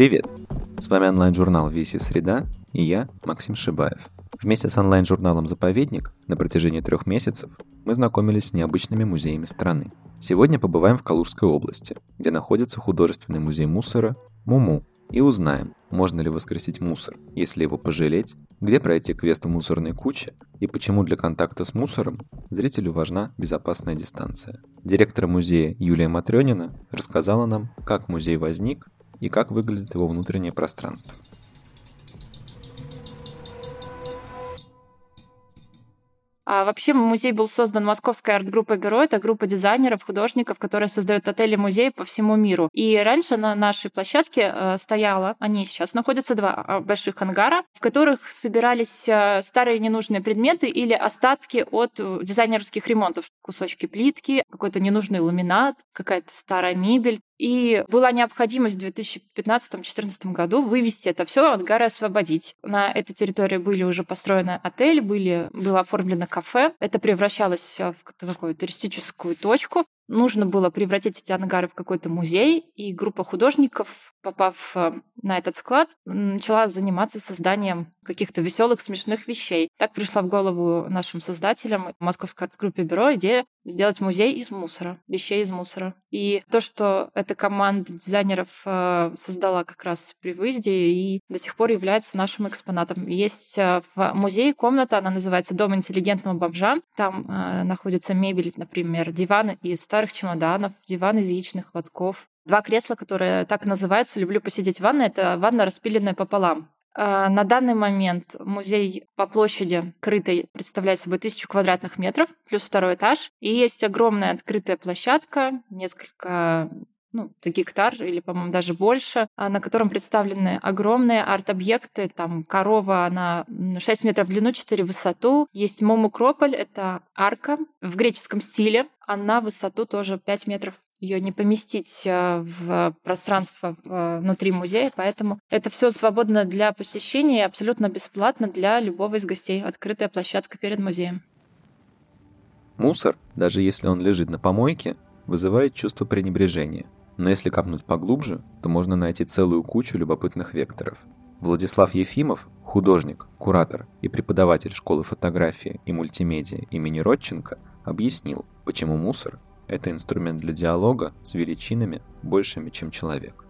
Привет! С вами онлайн-журнал «Веси Среда» и я, Максим Шибаев. Вместе с онлайн-журналом «Заповедник» на протяжении трех месяцев мы знакомились с необычными музеями страны. Сегодня побываем в Калужской области, где находится художественный музей мусора «Муму», и узнаем, можно ли воскресить мусор, если его пожалеть, где пройти квест в мусорной куче и почему для контакта с мусором зрителю важна безопасная дистанция. Директор музея Юлия Матрёнина рассказала нам, как музей возник и как выглядит его внутреннее пространство. А вообще музей был создан Московской арт-группой Бюро. Это группа дизайнеров, художников, которые создают отели-музеи по всему миру. И раньше на нашей площадке э, стояла, они сейчас находятся два а, больших ангара, в которых собирались э, старые ненужные предметы или остатки от э, дизайнерских ремонтов. Кусочки плитки, какой-то ненужный ламинат, какая-то старая мебель. И была необходимость в 2015-2014 году вывести это все, ангары освободить. На этой территории были уже построены отель, были, было оформлено кафе. Это превращалось в такую туристическую точку нужно было превратить эти ангары в какой-то музей, и группа художников, попав э, на этот склад, начала заниматься созданием каких-то веселых, смешных вещей. Так пришла в голову нашим создателям Московской арт-группе Бюро идея сделать музей из мусора, вещей из мусора. И то, что эта команда дизайнеров э, создала как раз при выезде и до сих пор является нашим экспонатом. Есть э, в музее комната, она называется «Дом интеллигентного бомжа». Там находится мебель, например, диваны из старых старых чемоданов, диван из яичных лотков. Два кресла, которые так и называются «Люблю посидеть в ванной». Это ванна, распиленная пополам. А, на данный момент музей по площади крытой представляет собой тысячу квадратных метров, плюс второй этаж. И есть огромная открытая площадка, несколько ну, гектар или, по-моему, даже больше, а, на котором представлены огромные арт-объекты. Там корова, она 6 метров в длину, 4 в высоту. Есть Момукрополь, это арка в греческом стиле. Она в высоту тоже 5 метров ее не поместить а, в пространство а, внутри музея, поэтому это все свободно для посещения и абсолютно бесплатно для любого из гостей. Открытая площадка перед музеем. Мусор, даже если он лежит на помойке, вызывает чувство пренебрежения – но если копнуть поглубже, то можно найти целую кучу любопытных векторов. Владислав Ефимов, художник, куратор и преподаватель школы фотографии и мультимедиа имени Родченко, объяснил, почему мусор – это инструмент для диалога с величинами большими, чем человек.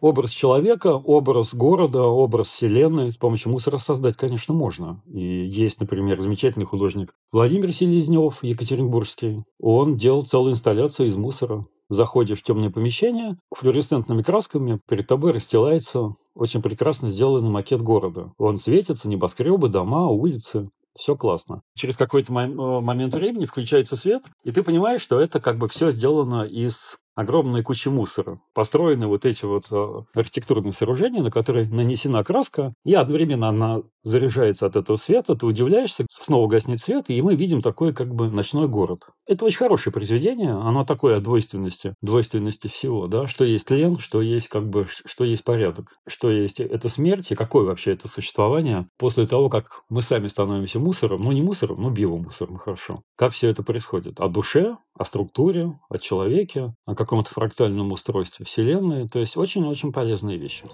Образ человека, образ города, образ вселенной с помощью мусора создать, конечно, можно. И есть, например, замечательный художник Владимир Селезнев, екатеринбургский. Он делал целую инсталляцию из мусора заходишь в темное помещение, флуоресцентными красками перед тобой расстилается очень прекрасно сделанный макет города. Он светится, небоскребы, дома, улицы. Все классно. Через какой-то момент времени включается свет, и ты понимаешь, что это как бы все сделано из огромной кучи мусора. Построены вот эти вот а, архитектурные сооружения, на которые нанесена краска, и одновременно она заряжается от этого света, ты удивляешься, снова гаснет свет, и мы видим такой как бы ночной город. Это очень хорошее произведение, оно такое о двойственности, двойственности всего, да, что есть лен, что есть как бы, что есть порядок, что есть это смерть, и какое вообще это существование после того, как мы сами становимся мусором, ну не мусором, но биомусором, хорошо. Как все это происходит? О душе, о структуре, о человеке, о каком-то фрактальном устройстве Вселенной. То есть очень-очень полезные вещи.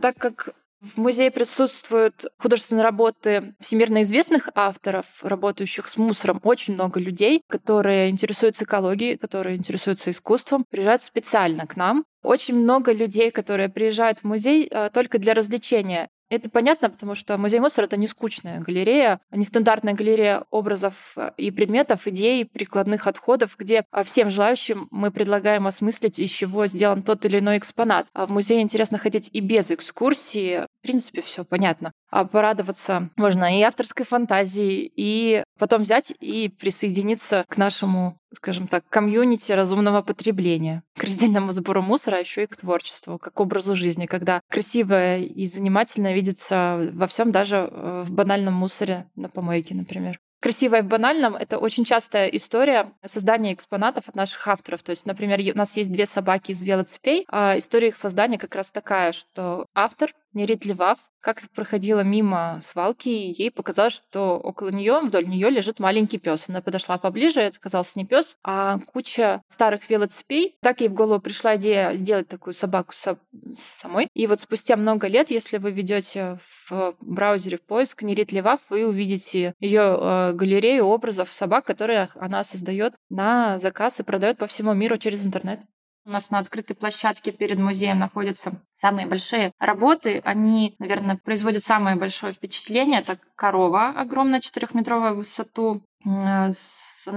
Так как в музее присутствуют художественные работы всемирно известных авторов, работающих с мусором. Очень много людей, которые интересуются экологией, которые интересуются искусством, приезжают специально к нам. Очень много людей, которые приезжают в музей э, только для развлечения. Это понятно, потому что музей мусора это не скучная галерея, не стандартная галерея образов э, и предметов, идей, прикладных отходов, где а, всем желающим мы предлагаем осмыслить, из чего сделан тот или иной экспонат. А в музее интересно ходить и без экскурсии. В принципе, все понятно. А порадоваться можно и авторской фантазии, и потом взять и присоединиться к нашему, скажем так, комьюнити разумного потребления, к раздельному сбору мусора, а еще и к творчеству, как образу жизни, когда красивое и занимательное видится во всем, даже э, в банальном мусоре на помойке, например. Красивое в банальном — это очень частая история создания экспонатов от наших авторов. То есть, например, у нас есть две собаки из велоцепей, а история их создания как раз такая, что автор Нерит Левав как-то проходила мимо свалки, и ей показалось, что около нее, вдоль нее лежит маленький пес. Она подошла поближе, это оказался не пес, а куча старых велоцепей. Так ей в голову пришла идея сделать такую собаку самой. И вот спустя много лет, если вы ведете в браузере в поиск Нерит Левав, вы увидите ее э, галерею образов собак, которые она создает на заказ и продает по всему миру через интернет. У нас на открытой площадке перед музеем находятся самые большие работы. Они, наверное, производят самое большое впечатление. Это корова огромная, четырехметровая в высоту. Она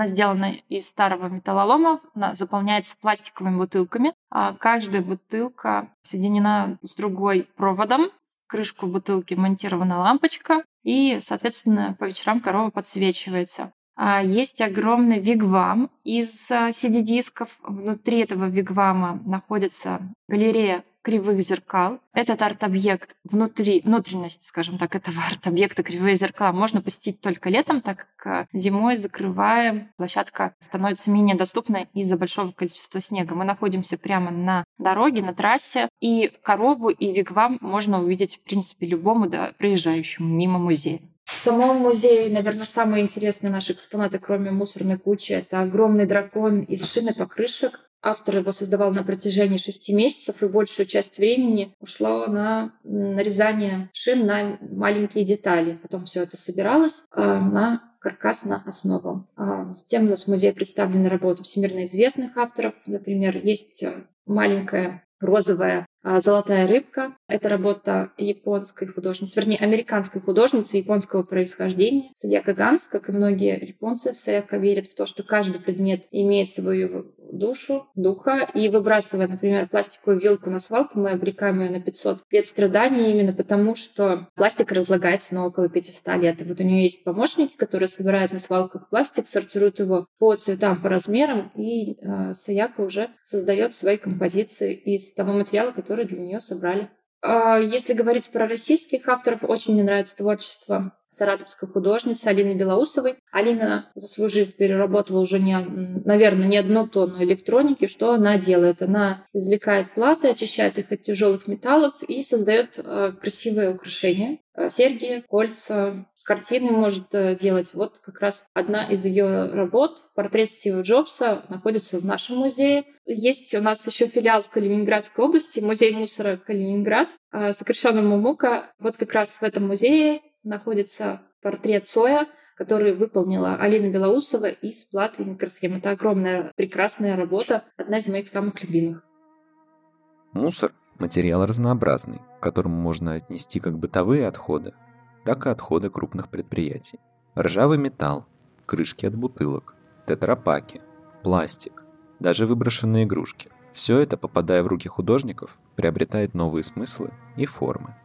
сделана из старого металлолома, она заполняется пластиковыми бутылками. А каждая бутылка соединена с другой проводом. В крышку бутылки монтирована лампочка, и, соответственно, по вечерам корова подсвечивается. А, есть огромный вигвам из CD-дисков. А, Внутри этого вигвама находится галерея кривых зеркал. Этот арт-объект внутри, внутренность, скажем так, этого арт-объекта кривые зеркала можно посетить только летом, так как а, зимой закрываем, площадка становится менее доступной из-за большого количества снега. Мы находимся прямо на дороге, на трассе, и корову и вигвам можно увидеть, в принципе, любому да, проезжающему мимо музея. В самом музее, наверное, самые интересные наши экспонаты, кроме мусорной кучи, это огромный дракон из шины покрышек. Автор его создавал на протяжении шести месяцев, и большую часть времени ушло на нарезание шин на маленькие детали. Потом все это собиралось а, на каркас на основу. А затем у нас в музее представлены работы всемирно известных авторов. Например, есть маленькая розовая а, «Золотая рыбка». Это работа японской художницы, вернее, американской художницы японского происхождения Саяка Ганс. Как и многие японцы, Саяка верит в то, что каждый предмет имеет свою душу, духа. И выбрасывая, например, пластиковую вилку на свалку, мы обрекаем ее на 500 лет страданий именно потому, что пластик разлагается на около 500 лет. И вот у нее есть помощники, которые собирают на свалках пластик, сортируют его по цветам, по размерам, и э, Саяка уже создает свои композиции из того материала, который для нее собрали. А, если говорить про российских авторов, очень мне нравится творчество саратовской художницы Алины Белоусовой. Алина за свою жизнь переработала уже, не, наверное, не одну тонну электроники. Что она делает? Она извлекает платы, очищает их от тяжелых металлов и создает э, красивые украшения. Э, серьги, кольца, картины может э, делать. Вот как раз одна из ее работ, портрет Стива Джобса, находится в нашем музее. Есть у нас еще филиал в Калининградской области, музей мусора Калининград, э, сокращенно МУМУКа. Вот как раз в этом музее находится портрет Цоя, который выполнила Алина Белоусова из платы микросхем. Это огромная, прекрасная работа, одна из моих самых любимых. Мусор – материал разнообразный, к которому можно отнести как бытовые отходы, так и отходы крупных предприятий. Ржавый металл, крышки от бутылок, тетрапаки, пластик, даже выброшенные игрушки. Все это, попадая в руки художников, приобретает новые смыслы и формы.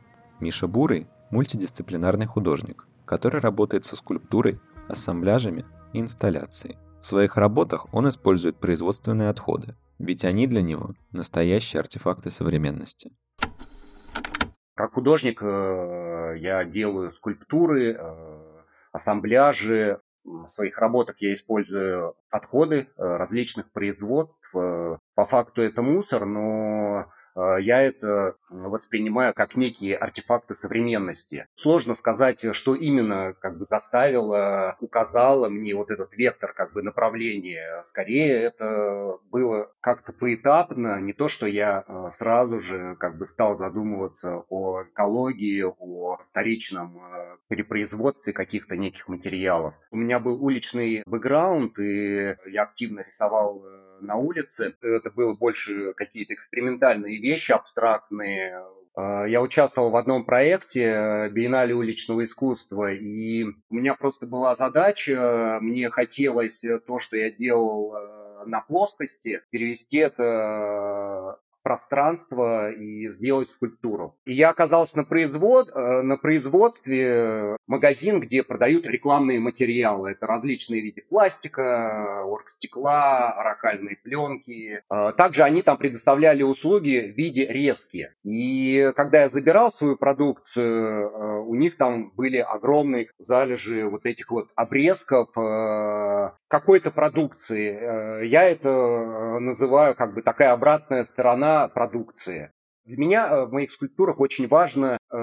Миша Бурый – мультидисциплинарный художник, который работает со скульптурой, ассамбляжами и инсталляцией. В своих работах он использует производственные отходы, ведь они для него настоящие артефакты современности. Как художник э, я делаю скульптуры, э, ассамбляжи. В своих работах я использую отходы э, различных производств. По факту это мусор, но я это воспринимаю как некие артефакты современности. Сложно сказать, что именно как бы заставило, указало мне вот этот вектор как бы направления. Скорее это было как-то поэтапно, не то, что я э, сразу же как бы стал задумываться о экологии, о вторичном э, перепроизводстве каких-то неких материалов. У меня был уличный бэкграунд, и я активно рисовал на улице. Это было больше какие-то экспериментальные вещи, абстрактные. А, я участвовал в одном проекте э, Биеннале уличного искусства, и у меня просто была задача, мне хотелось то, что я делал э, на плоскости, перевести это пространство и сделать скульптуру. И я оказался на, производ... Э, на производстве магазин, где продают рекламные материалы. Это различные виды пластика, оргстекла, оракальные пленки. Э, также они там предоставляли услуги в виде резки. И когда я забирал свою продукцию, э, у них там были огромные залежи вот этих вот обрезков какой-то продукции. Я это называю как бы такая обратная сторона продукции. Для меня э, в моих скульптурах очень важно э,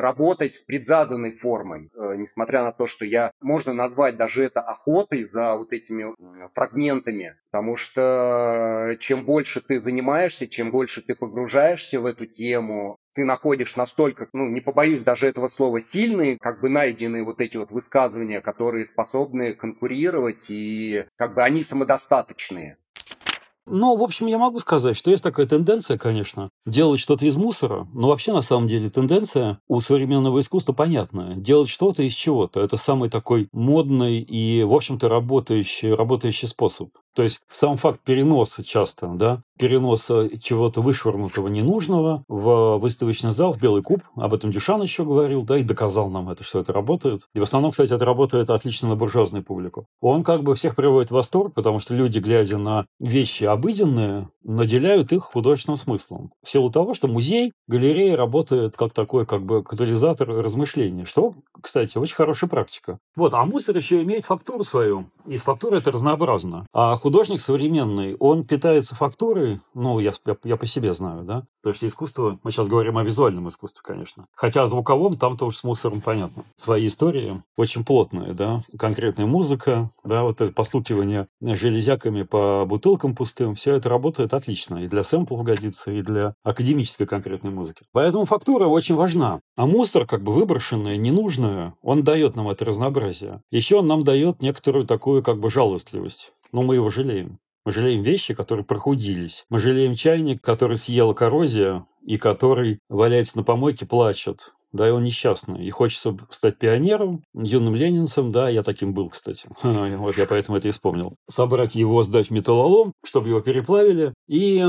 работать с предзаданной формой, э, несмотря на то, что я можно назвать даже это охотой за вот этими фрагментами, потому что чем больше ты занимаешься, чем больше ты погружаешься в эту тему, ты находишь настолько, ну, не побоюсь даже этого слова, сильные, как бы найденные вот эти вот высказывания, которые способны конкурировать, и как бы они самодостаточные. Ну, в общем, я могу сказать, что есть такая тенденция, конечно, делать что-то из мусора, но вообще, на самом деле, тенденция у современного искусства понятная. Делать что-то из чего-то. Это самый такой модный и, в общем-то, работающий, работающий способ. То есть сам факт переноса часто, да, переноса чего-то вышвырнутого ненужного в выставочный зал, в Белый куб, об этом Дюшан еще говорил, да, и доказал нам это, что это работает. И в основном, кстати, это работает отлично на буржуазную публику. Он как бы всех приводит в восторг, потому что люди, глядя на вещи обыденные, наделяют их художественным смыслом. В силу того, что музей, галерея работает как такой как бы катализатор размышления, что, кстати, очень хорошая практика. Вот, а мусор еще имеет фактуру свою, и фактура это разнообразно. А художник современный, он питается фактурой, ну, я, я, я по себе знаю, да, то есть искусство, мы сейчас говорим о визуальном искусстве, конечно. Хотя о звуковом там-то уж с мусором понятно. Свои истории очень плотные, да, конкретная музыка, да, вот это постукивание железяками по бутылкам пустым, все это работает отлично. И для сэмплов годится, и для академической конкретной музыки. Поэтому фактура очень важна. А мусор, как бы выброшенное, ненужное, он дает нам это разнообразие. Еще он нам дает некоторую такую как бы жалостливость но мы его жалеем. Мы жалеем вещи, которые прохудились. Мы жалеем чайник, который съела коррозия и который валяется на помойке, плачет. Да, и он несчастный. И хочется стать пионером, юным ленинцем, да, я таким был, кстати. Вот я поэтому это и вспомнил. Собрать его, сдать в металлолом, чтобы его переплавили, и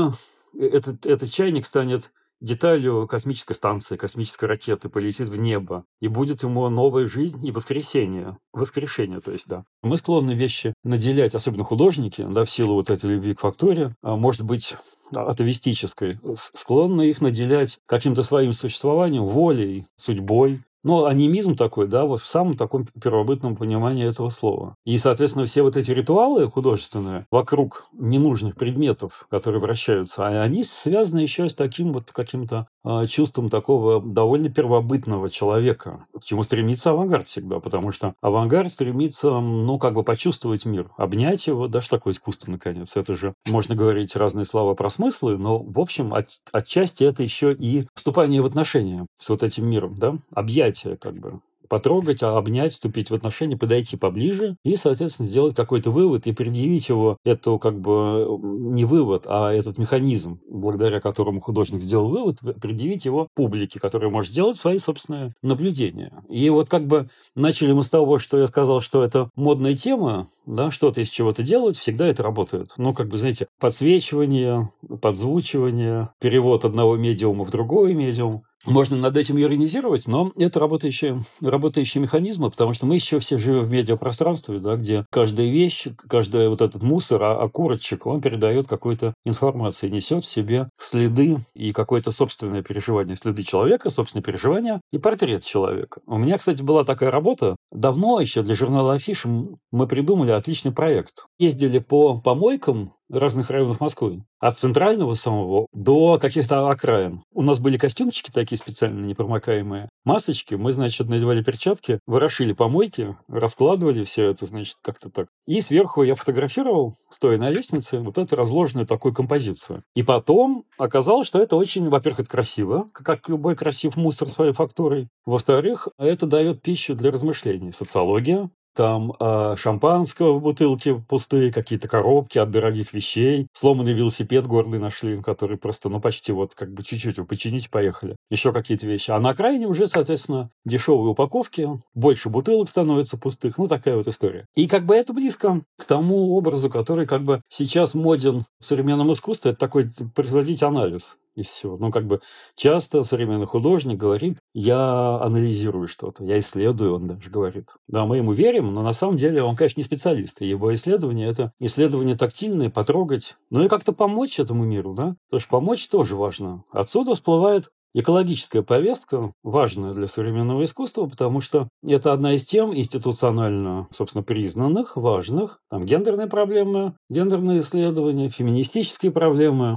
этот, этот чайник станет деталью космической станции, космической ракеты полетит в небо, и будет ему новая жизнь и воскресение. Воскрешение, то есть, да. Мы склонны вещи наделять, особенно художники, да, в силу вот этой любви к факторе, а может быть, атовистической, склонны их наделять каким-то своим существованием, волей, судьбой, но анимизм такой, да, вот в самом таком первобытном понимании этого слова. И, соответственно, все вот эти ритуалы художественные вокруг ненужных предметов, которые вращаются, а они связаны еще с таким вот каким-то э, чувством такого довольно первобытного человека, к чему стремится авангард всегда, потому что авангард стремится, ну, как бы почувствовать мир, обнять его, да, что такое искусство, наконец. Это же, можно говорить разные слова про смыслы, но, в общем, от, отчасти это еще и вступание в отношения с вот этим миром, да, объять восприятие, как бы потрогать, а обнять, вступить в отношения, подойти поближе и, соответственно, сделать какой-то вывод и предъявить его, это как бы не вывод, а этот механизм, благодаря которому художник сделал вывод, предъявить его публике, которая может сделать свои собственные наблюдения. И вот как бы начали мы с того, что я сказал, что это модная тема, да, что-то из чего-то делать, всегда это работает. Ну, как бы, знаете, подсвечивание, подзвучивание, перевод одного медиума в другой медиум, можно над этим иронизировать, но это работающие, работающие механизмы, потому что мы еще все живем в медиапространстве, да, где каждая вещь, каждый вот этот мусор, а, окурочек, он передает какую-то информацию, несет в себе следы и какое-то собственное переживание, следы человека, собственное переживание и портрет человека. У меня, кстати, была такая работа. Давно еще для журнала Афиш мы придумали отличный проект. Ездили по помойкам разных районов Москвы. От центрального самого до каких-то окраин. У нас были костюмчики такие специально непромокаемые. Масочки. Мы, значит, надевали перчатки, ворошили помойки, раскладывали все это, значит, как-то так. И сверху я фотографировал, стоя на лестнице, вот эту разложенную такую композицию. И потом оказалось, что это очень, во-первых, это красиво, как любой красив мусор своей фактурой. Во-вторых, это дает пищу для размышлений. Социология, там э, шампанского в бутылке пустые, какие-то коробки от дорогих вещей, сломанный велосипед гордый нашли, который просто, ну, почти вот как бы чуть-чуть его починить, поехали. Еще какие-то вещи. А на окраине уже, соответственно, дешевые упаковки, больше бутылок становится пустых, ну, такая вот история. И как бы это близко к тому образу, который как бы сейчас моден в современном искусстве, это такой производить анализ и все. Ну, как бы часто современный художник говорит, я анализирую что-то, я исследую, он даже говорит. Да, мы ему верим, но на самом деле он, конечно, не специалист. И его исследование – это исследование тактильное, потрогать, ну и как-то помочь этому миру, да? Потому что помочь тоже важно. Отсюда всплывает Экологическая повестка важная для современного искусства, потому что это одна из тем институционально, собственно, признанных, важных. Там гендерные проблемы, гендерные исследования, феминистические проблемы,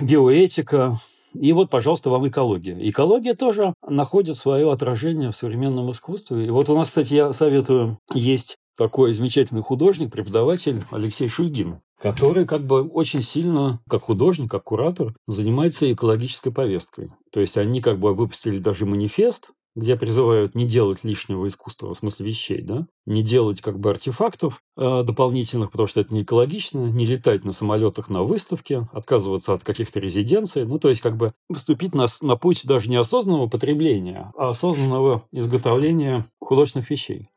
биоэтика, И вот, пожалуйста, вам экология. Экология тоже находит свое отражение в современном искусстве. И вот у нас, кстати, я советую, есть такой замечательный художник, преподаватель Алексей Шульгин, который как бы очень сильно, как художник, как куратор, занимается экологической повесткой. То есть они как бы выпустили даже манифест, где призывают не делать лишнего искусства, в смысле вещей, да, не делать как бы артефактов э, дополнительных, потому что это не экологично, не летать на самолетах на выставке, отказываться от каких-то резиденций, ну, то есть как бы вступить на, на путь даже не осознанного потребления, а осознанного изготовления художественных вещей.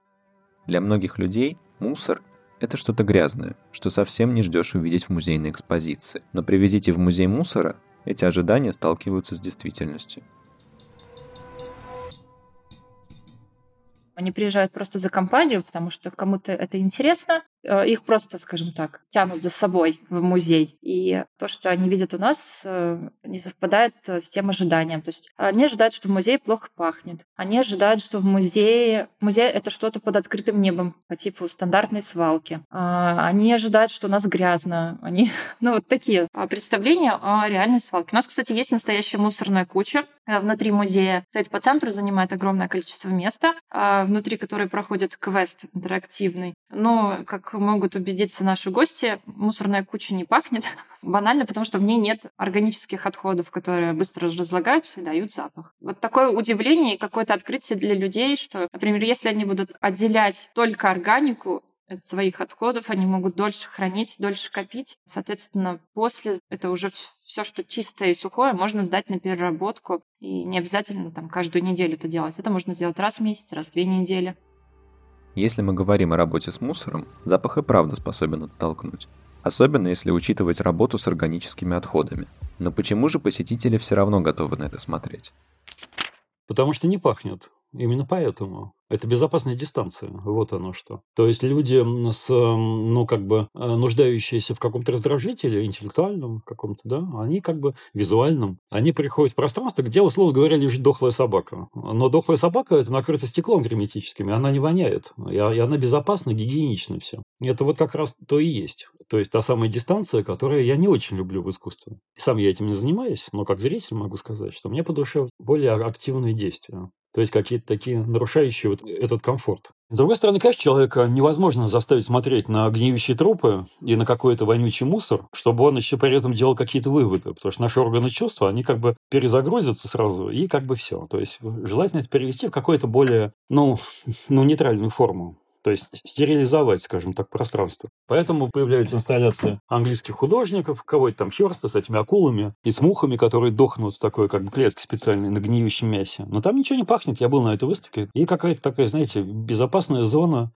Для многих людей мусор – это что-то грязное, что совсем не ждешь увидеть в музейной экспозиции. Но привезите в музей мусора, эти ожидания сталкиваются с действительностью. Они приезжают просто за компанию, потому что кому-то это интересно. Э, их просто, скажем так, тянут за собой в музей. И то, что они видят у нас, э, не совпадает э, с тем ожиданием. То есть они ожидают, что в музее плохо пахнет. Они ожидают, что в музее... Музей — это что-то под открытым небом, по типу стандартной свалки. А они ожидают, что у нас грязно. Они... Ну, вот такие а, представления о реальной свалке. У нас, кстати, есть настоящая мусорная куча внутри музея. Кстати, по центру занимает огромное количество места, а внутри которой проходит квест интерактивный. Но, как могут убедиться наши гости, мусорная куча не пахнет. Банально, потому что в ней нет органических отходов, которые быстро разлагаются и дают запах. Вот такое удивление и какое-то открытие для людей, что, например, если они будут отделять только органику, от своих отходов, они могут дольше хранить, дольше копить. Соответственно, после это уже все, что чистое и сухое, можно сдать на переработку. И не обязательно там каждую неделю это делать. Это можно сделать раз в месяц, раз в две недели. Если мы говорим о работе с мусором, запах и правда способен оттолкнуть. Особенно если учитывать работу с органическими отходами. Но почему же посетители все равно готовы на это смотреть? Потому что не пахнет. Именно поэтому. Это безопасная дистанция, вот оно что. То есть люди с, ну, как бы, э, нуждающиеся в каком-то раздражителе, интеллектуальном каком-то, да, они как бы визуальном, они приходят в пространство, где, условно говоря, лежит дохлая собака. Но дохлая собака – это накрыто стеклом герметическим, и она не воняет, и она безопасна, гигиенично все. Это вот как раз то и есть. То есть та самая дистанция, которую я не очень люблю в искусстве. И сам я этим не занимаюсь, но как зритель могу сказать, что мне по душе более активные действия. То есть какие-то такие нарушающие вот этот комфорт. С другой стороны, конечно, человека невозможно заставить смотреть на гниющие трупы и на какой-то вонючий мусор, чтобы он еще при этом делал какие-то выводы, потому что наши органы чувства, они как бы перезагрузятся сразу, и как бы все. То есть желательно это перевести в какую-то более, ну, ну, нейтральную форму то есть стерилизовать, скажем так, пространство. Поэтому появляются инсталляции английских художников, кого-то там Херста с этими акулами и с мухами, которые дохнут в такой как бы клетке специальной на гниющем мясе. Но там ничего не пахнет, я был на этой выставке. И какая-то такая, знаете, безопасная зона.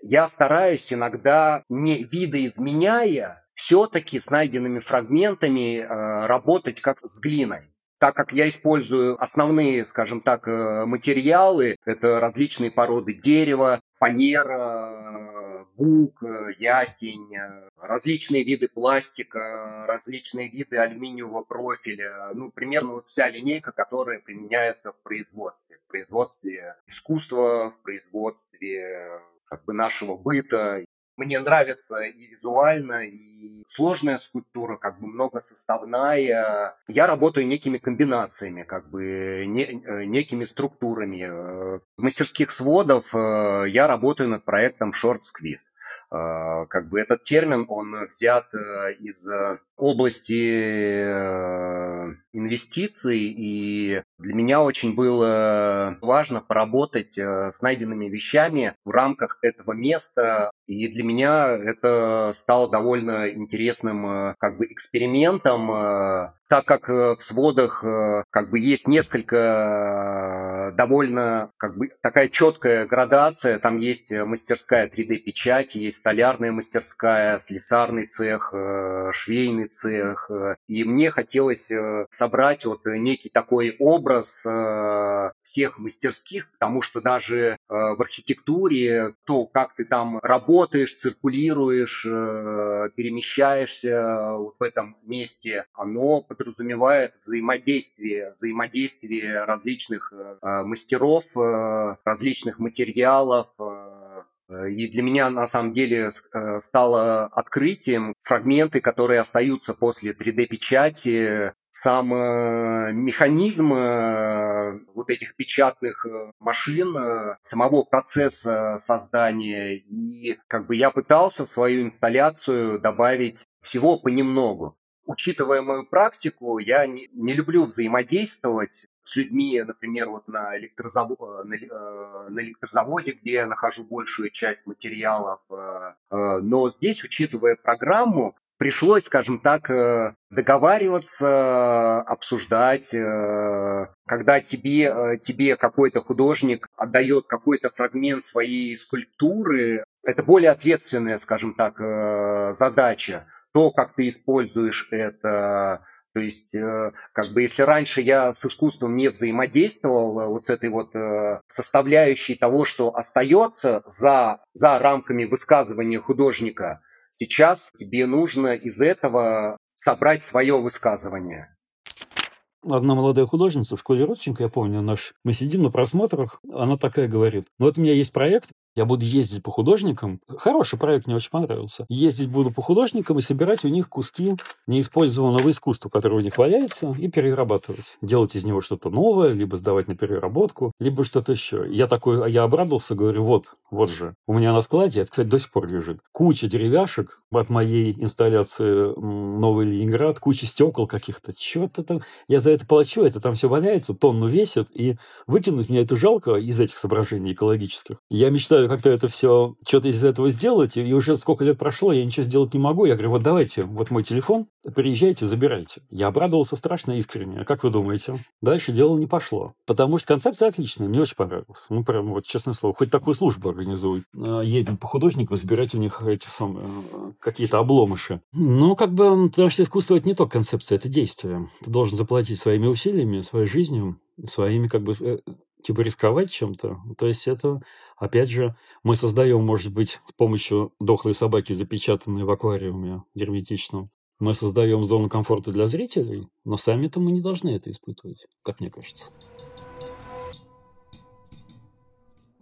Я стараюсь иногда, не видоизменяя, все-таки с найденными фрагментами э, работать как с глиной так как я использую основные, скажем так, э, материалы, это различные породы дерева, фанера, бук, ясень, различные виды пластика, различные виды алюминиевого профиля. Ну, примерно вот вся линейка, которая применяется в производстве. В производстве искусства, в производстве как бы нашего быта мне нравится и визуально, и сложная скульптура, как бы многосоставная. Я работаю некими комбинациями, как бы не, э, некими структурами. В мастерских сводов э, я работаю над проектом Short Squeeze. Э, как бы этот термин, он взят из области инвестиций, и для меня очень было важно поработать с найденными вещами в рамках этого места, и для меня это стало довольно интересным э, как бы экспериментом, э, так как э, в сводах как бы есть несколько довольно как бы такая четкая градация, там есть мастерская 3D-печать, есть столярная мастерская, слесарный цех, швейный цех, и мне хотелось собрать вот некий такой образ всех мастерских, потому что даже в архитектуре то, как ты там работаешь, циркулируешь, э, перемещаешься вот в этом месте, оно подразумевает взаимодействие, взаимодействие различных э, мастеров, э, различных материалов, и для меня на самом деле стало открытием фрагменты, которые остаются после 3D-печати, сам э, механизм э, вот этих печатных э, машин, самого процесса создания. И как бы я пытался в свою инсталляцию добавить всего понемногу. Учитывая мою практику, я не, не люблю взаимодействовать с людьми, например, вот на, электрозавод, на, на электрозаводе, где я нахожу большую часть материалов. Но здесь, учитывая программу, пришлось, скажем так, э, договариваться, обсуждать, э, когда тебе, э, тебе какой-то художник отдает какой-то фрагмент своей скульптуры, это более ответственная, скажем так, задача. То, как ты используешь это, то есть, как бы, если раньше я с искусством не взаимодействовал, вот с этой вот составляющей того, что остается за, за рамками высказывания художника, Сейчас тебе нужно из этого собрать свое высказывание. Одна молодая художница в школе Родченко, я помню, наш, мы сидим на просмотрах, она такая говорит, ну вот у меня есть проект, я буду ездить по художникам. Хороший проект, мне очень понравился. Ездить буду по художникам и собирать у них куски неиспользованного искусства, которое у них валяется, и перерабатывать. Делать из него что-то новое, либо сдавать на переработку, либо что-то еще. Я такой, я обрадовался, говорю, вот, вот же. У меня на складе, это, кстати, до сих пор лежит, куча деревяшек от моей инсталляции «Новый Ленинград», куча стекол каких-то. Что-то там. Я за это плачу, это там все валяется, тонну весит, и выкинуть мне это жалко из этих соображений экологических. Я мечтаю как-то это все, что-то из этого сделать, и уже сколько лет прошло, я ничего сделать не могу. Я говорю, вот давайте, вот мой телефон, приезжайте, забирайте. Я обрадовался страшно искренне. А как вы думаете? Дальше дело не пошло. Потому что концепция отличная, мне очень понравилась. Ну, прям вот, честное слово, хоть такую службу организуй. А, ездить по художникам, забирать у них эти самые какие-то обломыши. Ну, как бы, потому что искусство это не только концепция, это действие. Ты должен заплатить своими усилиями, своей жизнью, своими как бы э, типа рисковать чем-то. То есть это, опять же, мы создаем, может быть, с помощью дохлой собаки, запечатанной в аквариуме герметичном, мы создаем зону комфорта для зрителей, но сами-то мы не должны это испытывать, как мне кажется.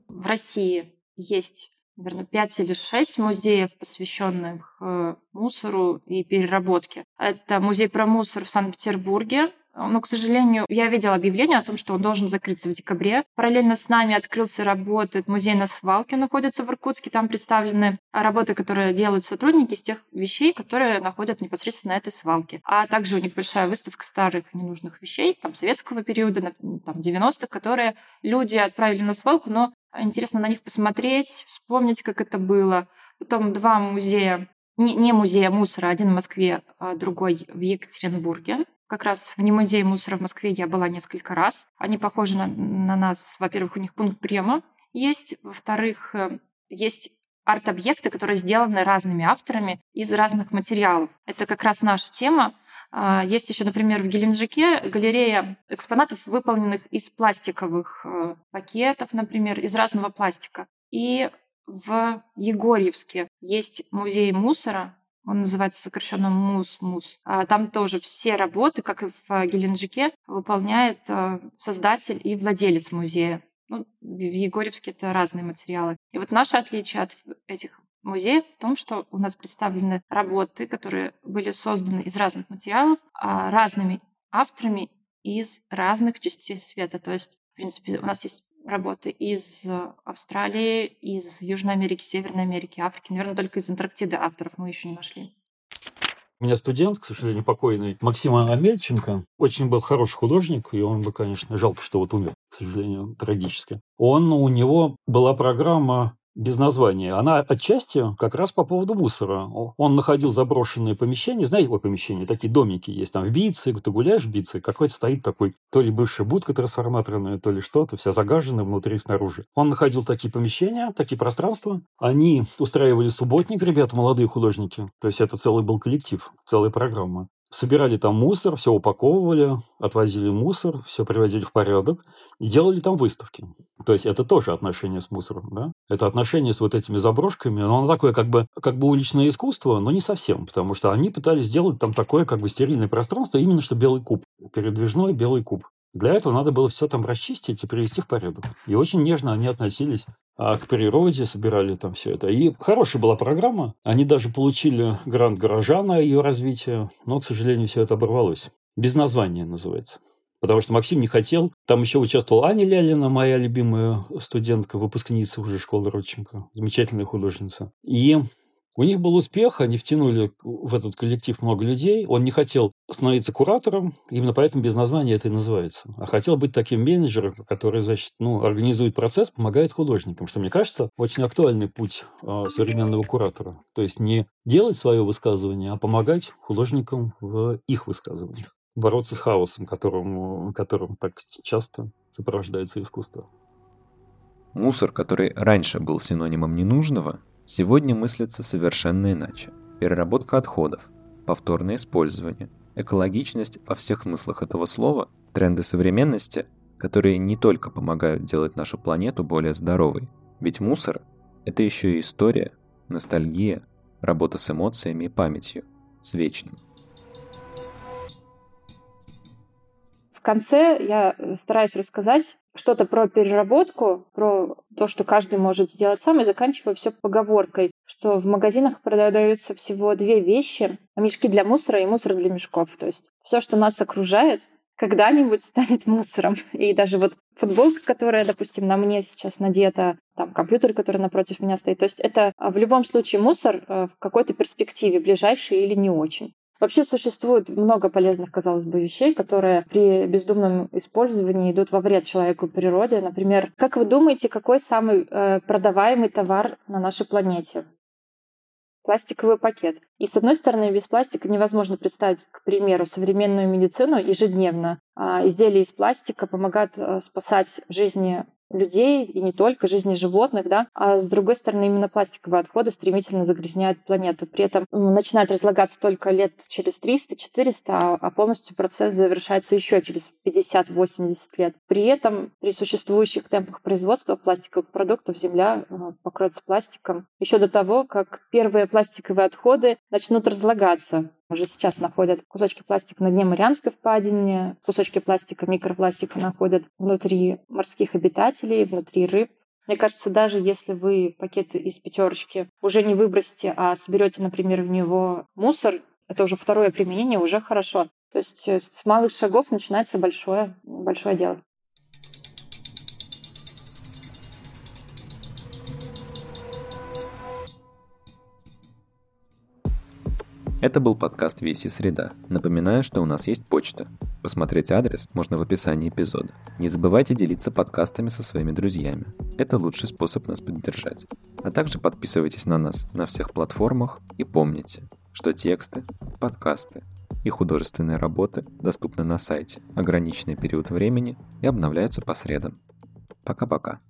В России есть, наверное, пять или шесть музеев, посвященных э, мусору и переработке. Это музей про мусор в Санкт-Петербурге, но, к сожалению, я видела объявление о том, что он должен закрыться в декабре. Параллельно с нами открылся работает музей на свалке, находится в Иркутске. Там представлены работы, которые делают сотрудники из тех вещей, которые находят непосредственно на этой свалке. А также у них большая выставка старых ненужных вещей, там, советского периода, там, 90-х, которые люди отправили на свалку, но интересно на них посмотреть, вспомнить, как это было. Потом два музея не, не музея мусора, один в Москве, а другой в Екатеринбурге. Как раз в музее мусора в Москве я была несколько раз. Они похожи на, на нас. Во-первых, у них пункт приема есть. Во-вторых, э, есть арт-объекты, которые сделаны разными авторами из разных материалов. Это как раз наша тема. А, есть еще, например, в Геленджике галерея экспонатов, выполненных из пластиковых э, пакетов, например, из разного пластика. И в Егорьевске есть музей мусора, он называется сокращенно МУС-МУС. А, там тоже все работы, как и в Геленджике, выполняет а, создатель и владелец музея. Ну, в Егорьевске это разные материалы. И вот наше отличие от этих музеев в том, что у нас представлены работы, которые были созданы из разных материалов, а, разными авторами из разных частей света. То есть, в принципе, у нас есть работы из э, Австралии, из Южной Америки, Северной Америки, Африки. Наверное, только из Антарктиды авторов мы еще не нашли. У меня студент, к сожалению, покойный, Максим Амельченко, очень был хороший художник, и он бы, конечно, жалко, что вот умер, к сожалению, трагически. Он, у него была программа без названия. Она отчасти как раз по поводу мусора. Он находил заброшенные помещения, знаете, о, помещения, такие домики есть, там в Бице, ты гуляешь в Бице, какой-то стоит такой, то ли бывшая будка трансформаторная, то ли что-то, вся загажена внутри и снаружи. Он находил такие помещения, такие пространства. Они устраивали субботник, ребята, молодые художники. То есть это целый был коллектив, целая программа собирали там мусор, все упаковывали, отвозили мусор, все приводили в порядок и делали там выставки. То есть это тоже отношение с мусором, да? Это отношение с вот этими заброшками, но оно такое как бы, как бы уличное искусство, но не совсем, потому что они пытались сделать там такое как бы стерильное пространство, именно что белый куб, передвижной белый куб. Для этого надо было все там расчистить и привести в порядок. И очень нежно они относились а к природе, собирали там все это. И хорошая была программа. Они даже получили грант гаража на ее развитие, но, к сожалению, все это оборвалось. Без названия называется. Потому что Максим не хотел. Там еще участвовала Аня Лялина, моя любимая студентка, выпускница уже школы Родченко. Замечательная художница. И у них был успех, они втянули в этот коллектив много людей. Он не хотел становиться куратором, именно поэтому без названия это и называется. А хотел быть таким менеджером, который, значит, ну, организует процесс, помогает художникам, что, мне кажется, очень актуальный путь э, современного куратора. То есть не делать свое высказывание, а помогать художникам в их высказываниях. Бороться с хаосом, которым, которым так часто сопровождается искусство. Мусор, который раньше был синонимом ненужного, Сегодня мыслится совершенно иначе. Переработка отходов, повторное использование, экологичность во всех смыслах этого слова, тренды современности, которые не только помогают делать нашу планету более здоровой. Ведь мусор – это еще и история, ностальгия, работа с эмоциями и памятью, с вечным. В конце я стараюсь рассказать что-то про переработку, про то, что каждый может сделать сам, и заканчиваю все поговоркой, что в магазинах продаются всего две вещи – мешки для мусора и мусор для мешков. То есть все, что нас окружает, когда-нибудь станет мусором. И даже вот футболка, которая, допустим, на мне сейчас надета, там компьютер, который напротив меня стоит. То есть это а, в любом случае мусор э, в какой-то перспективе, ближайшей или не очень. Вообще существует много полезных, казалось бы, вещей, которые при бездумном использовании идут во вред человеку и природе. Например, как вы думаете, какой самый э, продаваемый товар на нашей планете? пластиковый пакет. И с одной стороны, без пластика невозможно представить, к примеру, современную медицину ежедневно. А изделия из пластика помогают э, спасать жизни людей и не только жизни животных, да, а с другой стороны именно пластиковые отходы стремительно загрязняют планету. При этом начинает разлагаться только лет через 300-400, а, а полностью процесс завершается еще через 50-80 лет. При этом при существующих темпах производства пластиковых продуктов Земля э, покроется пластиком еще до того, как первые пластиковые отходы начнут разлагаться. Уже сейчас находят кусочки пластика на дне Марианской впадины, кусочки пластика, микропластика находят внутри морских обитателей, внутри рыб. Мне кажется, даже если вы пакеты из пятерочки уже не выбросите, а соберете, например, в него мусор, это уже второе применение, уже хорошо. То есть э, с малых шагов начинается большое, большое дело. Это был подкаст «Веси Среда». Напоминаю, что у нас есть почта. Посмотреть адрес можно в описании эпизода. Не забывайте делиться подкастами со своими друзьями. Это лучший способ нас поддержать. А также подписывайтесь на нас на всех платформах и помните, что тексты, подкасты и художественные работы доступны на сайте ограниченный период времени и обновляются по средам. Пока-пока.